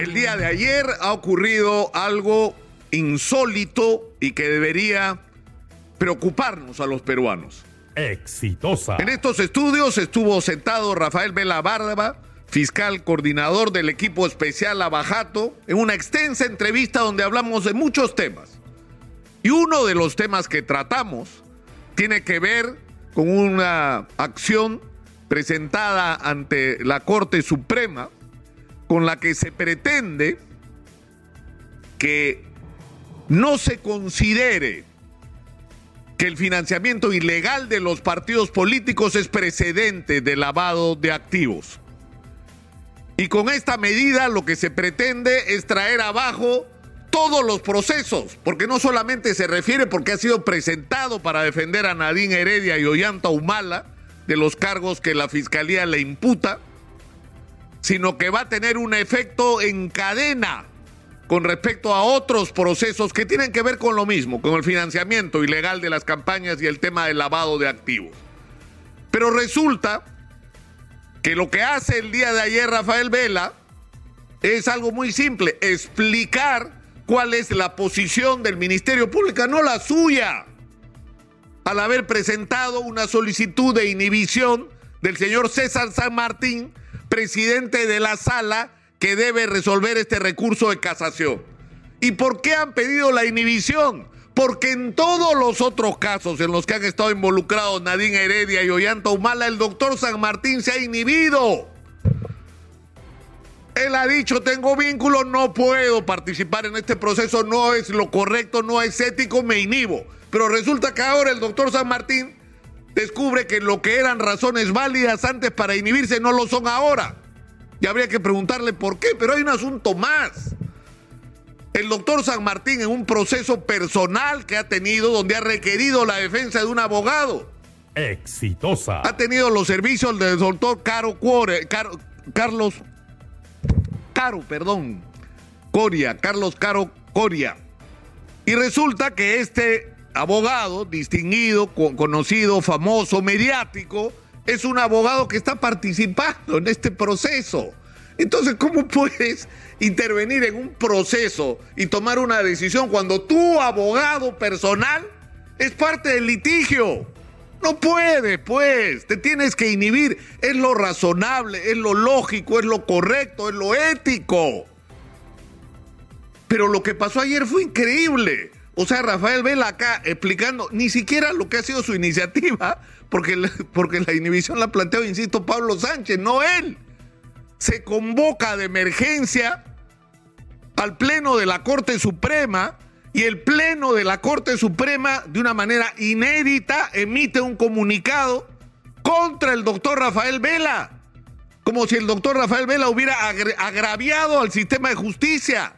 El día de ayer ha ocurrido algo insólito y que debería preocuparnos a los peruanos. Exitosa. En estos estudios estuvo sentado Rafael Vela Bárbara, fiscal coordinador del equipo especial Abajato, en una extensa entrevista donde hablamos de muchos temas. Y uno de los temas que tratamos tiene que ver con una acción presentada ante la Corte Suprema con la que se pretende que no se considere que el financiamiento ilegal de los partidos políticos es precedente de lavado de activos. Y con esta medida lo que se pretende es traer abajo todos los procesos, porque no solamente se refiere porque ha sido presentado para defender a Nadine Heredia y Ollanta Humala de los cargos que la fiscalía le imputa, sino que va a tener un efecto en cadena con respecto a otros procesos que tienen que ver con lo mismo, con el financiamiento ilegal de las campañas y el tema del lavado de activos. Pero resulta que lo que hace el día de ayer Rafael Vela es algo muy simple, explicar cuál es la posición del Ministerio Público, no la suya, al haber presentado una solicitud de inhibición del señor César San Martín presidente de la sala que debe resolver este recurso de casación. ¿Y por qué han pedido la inhibición? Porque en todos los otros casos en los que han estado involucrados Nadine Heredia y Ollanta Humala, el doctor San Martín se ha inhibido. Él ha dicho, tengo vínculo, no puedo participar en este proceso, no es lo correcto, no es ético, me inhibo. Pero resulta que ahora el doctor San Martín descubre que lo que eran razones válidas antes para inhibirse no lo son ahora. Y habría que preguntarle por qué, pero hay un asunto más. El doctor San Martín en un proceso personal que ha tenido donde ha requerido la defensa de un abogado. Exitosa. Ha tenido los servicios del doctor Caro Cuore, Carlos Caro, perdón, Coria, Carlos Caro Coria. Y resulta que este abogado distinguido, conocido, famoso, mediático, es un abogado que está participando en este proceso. Entonces, ¿cómo puedes intervenir en un proceso y tomar una decisión cuando tu abogado personal es parte del litigio? No puede, pues, te tienes que inhibir. Es lo razonable, es lo lógico, es lo correcto, es lo ético. Pero lo que pasó ayer fue increíble. O sea, Rafael Vela acá explicando ni siquiera lo que ha sido su iniciativa, porque, porque la inhibición la planteó, insisto, Pablo Sánchez, no él. Se convoca de emergencia al Pleno de la Corte Suprema y el Pleno de la Corte Suprema, de una manera inédita, emite un comunicado contra el doctor Rafael Vela, como si el doctor Rafael Vela hubiera agraviado al sistema de justicia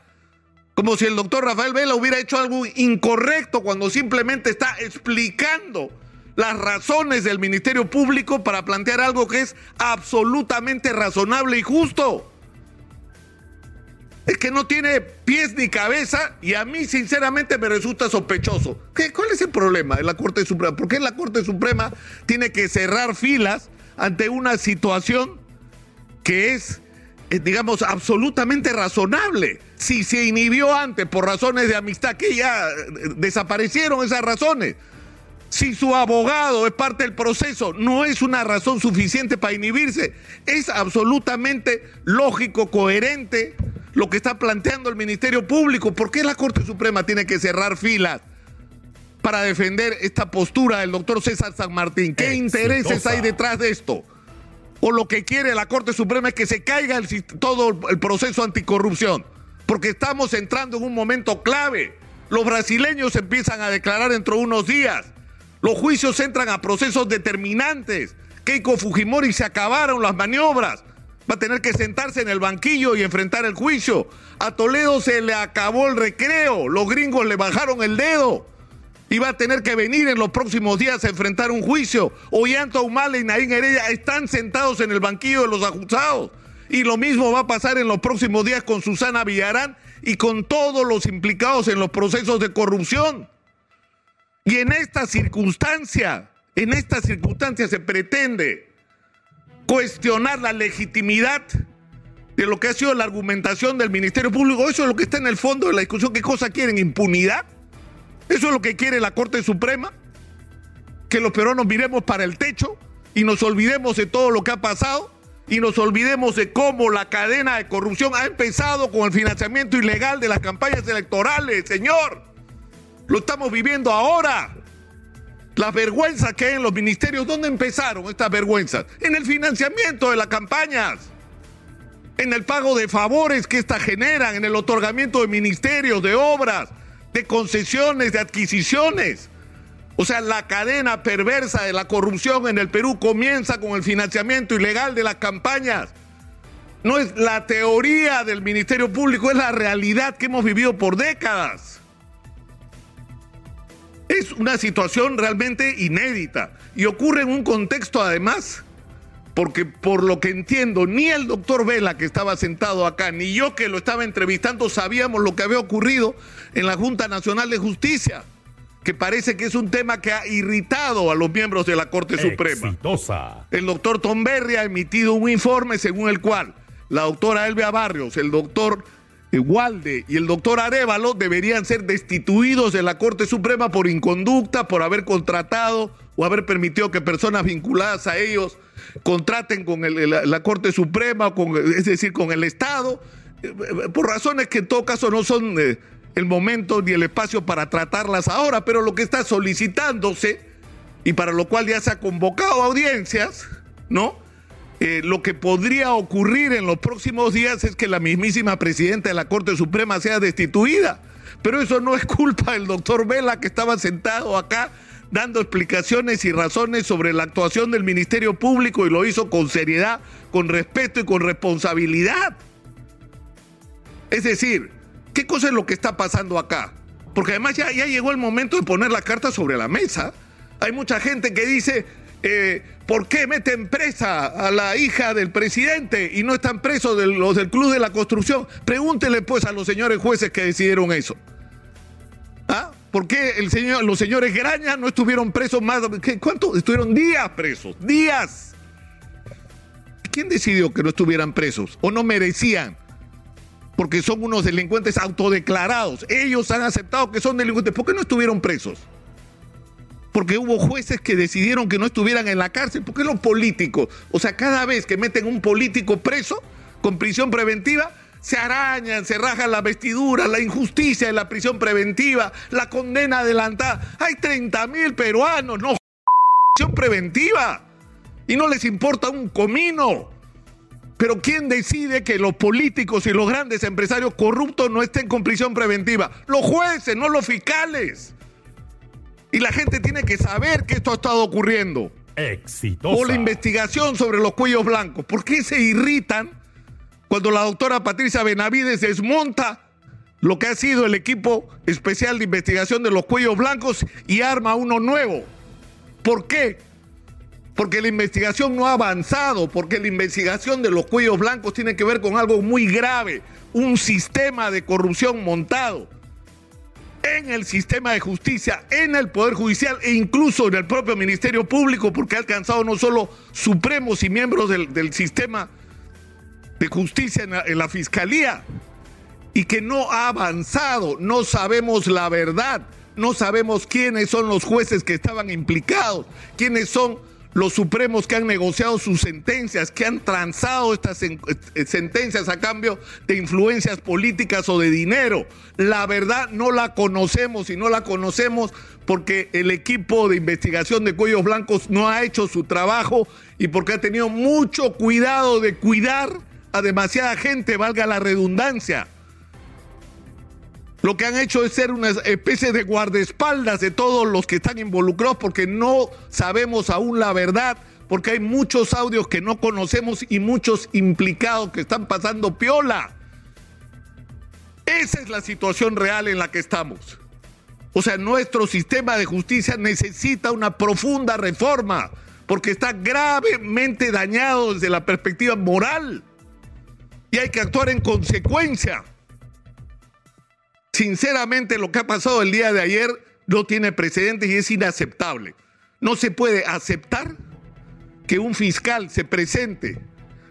como si el doctor Rafael Vela hubiera hecho algo incorrecto cuando simplemente está explicando las razones del Ministerio Público para plantear algo que es absolutamente razonable y justo. Es que no tiene pies ni cabeza y a mí sinceramente me resulta sospechoso. ¿Qué, ¿Cuál es el problema de la Corte Suprema? ¿Por qué la Corte Suprema tiene que cerrar filas ante una situación que es digamos, absolutamente razonable. Si se inhibió antes por razones de amistad, que ya eh, desaparecieron esas razones. Si su abogado es parte del proceso, no es una razón suficiente para inhibirse. Es absolutamente lógico, coherente lo que está planteando el Ministerio Público. ¿Por qué la Corte Suprema tiene que cerrar filas? para defender esta postura del doctor César San Martín. ¿Qué intereses hay detrás de esto? O lo que quiere la Corte Suprema es que se caiga todo el proceso anticorrupción, porque estamos entrando en un momento clave. Los brasileños empiezan a declarar dentro de unos días. Los juicios entran a procesos determinantes. Keiko Fujimori se acabaron las maniobras. Va a tener que sentarse en el banquillo y enfrentar el juicio. A Toledo se le acabó el recreo. Los gringos le bajaron el dedo y va a tener que venir en los próximos días a enfrentar un juicio. Ollanta Humala y Naín Heredia están sentados en el banquillo de los acusados. Y lo mismo va a pasar en los próximos días con Susana Villarán y con todos los implicados en los procesos de corrupción. Y en esta circunstancia, en esta circunstancia se pretende cuestionar la legitimidad de lo que ha sido la argumentación del Ministerio Público. Eso es lo que está en el fondo de la discusión. ¿Qué cosa quieren? ¿Impunidad? ¿Eso es lo que quiere la Corte Suprema? ¿Que los peruanos miremos para el techo y nos olvidemos de todo lo que ha pasado? y nos olvidemos de cómo la cadena de corrupción ha empezado con el financiamiento ilegal de las campañas electorales, señor. Lo estamos viviendo ahora. Las vergüenzas que hay en los ministerios, ¿dónde empezaron estas vergüenzas? En el financiamiento de las campañas, en el pago de favores que éstas generan, en el otorgamiento de ministerios, de obras, de concesiones, de adquisiciones. O sea, la cadena perversa de la corrupción en el Perú comienza con el financiamiento ilegal de las campañas. No es la teoría del Ministerio Público, es la realidad que hemos vivido por décadas. Es una situación realmente inédita y ocurre en un contexto además, porque por lo que entiendo, ni el doctor Vela que estaba sentado acá, ni yo que lo estaba entrevistando sabíamos lo que había ocurrido en la Junta Nacional de Justicia, que parece que es un tema que ha irritado a los miembros de la Corte Suprema. Exitosa. El doctor Tom Berry ha emitido un informe según el cual la doctora Elvia Barrios, el doctor Walde y el doctor Arevalo deberían ser destituidos de la Corte Suprema por inconducta, por haber contratado o haber permitido que personas vinculadas a ellos contraten con la, Corte Suprema, con, es decir, con el Estado, por razones que en todo caso no son eh, el momento ni el espacio para tratarlas ahora, pero lo que está solicitándose y para lo cual ya se ha convocado audiencias, ¿no? Eh, lo que podría ocurrir en los próximos días es que la mismísima presidenta de la Corte Suprema sea destituida. Pero eso no es culpa del doctor Vela que estaba sentado acá dando explicaciones y razones sobre la actuación del Ministerio Público y lo hizo con seriedad, con respeto y con responsabilidad. Es decir, ¿qué cosa es lo que está pasando acá? Porque además ya, ya llegó el momento de poner la carta sobre la mesa. Hay mucha gente que dice, eh, ¿por qué meten presa a la hija del presidente y no están presos los del Club de la Construcción? Pregúntele pues a los señores jueces que decidieron eso. ¿Ah? ¿Por qué los señores Graña no estuvieron presos más? ¿qué- ¿Cuánto? Estuvieron días presos, días. ¿Quién decidió que no estuvieran presos o no merecían? Porque son unos delincuentes autodeclarados. Ellos han aceptado que son delincuentes. ¿Por qué no estuvieron presos? Porque hubo jueces que decidieron que no estuvieran en la cárcel. ¿Por qué los políticos? O sea, cada vez que meten un político preso con prisión preventiva, se arañan, se rajan la vestidura, la injusticia de la prisión preventiva, la condena adelantada. Hay 30 mil peruanos, no prisión preventiva. Y no les importa un comino. Pero ¿quién decide que los políticos y los grandes empresarios corruptos no estén con prisión preventiva? Los jueces, no los fiscales. Y la gente tiene que saber que esto ha estado ocurriendo. Exitosa. O la investigación sobre los cuellos blancos. ¿Por qué se irritan cuando la doctora Patricia Benavides desmonta lo que ha sido el equipo especial de investigación de los cuellos blancos y arma uno nuevo? ¿Por qué? Porque la investigación no ha avanzado, porque la investigación de los cuellos blancos tiene que ver con algo muy grave, un sistema de corrupción montado en el sistema de justicia, en el Poder Judicial e incluso en el propio Ministerio Público, porque ha alcanzado no solo supremos y miembros del, sistema de justicia en la, en la Fiscalía, y que no ha avanzado, no sabemos la verdad, no sabemos quiénes son los jueces que estaban implicados, quiénes son los supremos que han negociado sus sentencias, que han transado estas eh, sentencias a cambio de influencias políticas o de dinero. La verdad no la conocemos y no la conocemos porque el equipo de investigación de Cuellos Blancos no ha hecho su trabajo y porque ha tenido mucho cuidado de cuidar a demasiada gente, valga la redundancia. Lo que han hecho es ser una especie de guardaespaldas de todos los que están involucrados porque no sabemos aún la verdad, porque hay muchos audios que no conocemos y muchos implicados que están pasando piola. Esa es la situación real en la que estamos. O sea, nuestro sistema de justicia necesita una profunda reforma porque está gravemente dañado desde la perspectiva moral y hay que actuar en consecuencia. Sinceramente, lo que ha pasado el día de ayer no tiene precedentes y es inaceptable. No se puede aceptar que un fiscal se presente,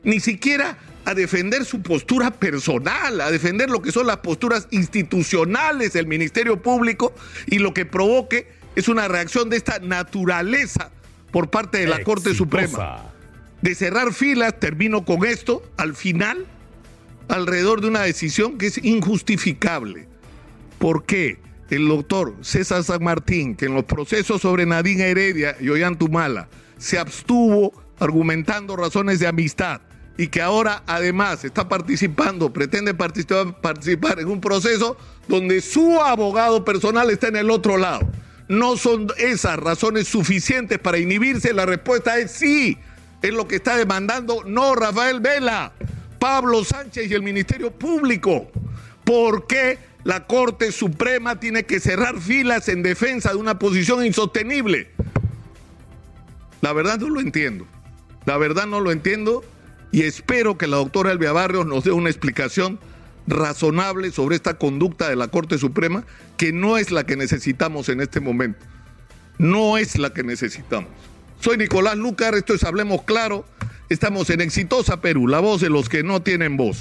ni siquiera a defender su postura personal, a defender lo que son las posturas institucionales del Ministerio Público y lo que provoque es una reacción de esta naturaleza por parte de la Corte Suprema. De cerrar filas, termino con esto, al final, alrededor de una decisión que es injustificable. ¿Por qué? El doctor César San Martín, que en los procesos sobre Nadine Heredia y Ollantumala se abstuvo argumentando razones de amistad y que ahora además está participando, pretende participar, participar en un proceso donde su abogado personal está en el otro lado. No son esas razones suficientes para inhibirse. La respuesta es sí. Es lo que está demandando no Rafael Vela, Pablo Sánchez y el Ministerio Público. ¿Por qué la Corte Suprema tiene que cerrar filas en defensa de una posición insostenible? La verdad no lo entiendo. La verdad no lo entiendo y espero que la doctora Elvia Barrios nos dé una explicación razonable sobre esta conducta de la Corte Suprema, que no es la que necesitamos en este momento. No es la que necesitamos. Soy Nicolás Lucar, esto es Hablemos Claro. Estamos en Exitosa Perú, la voz de los que no tienen voz.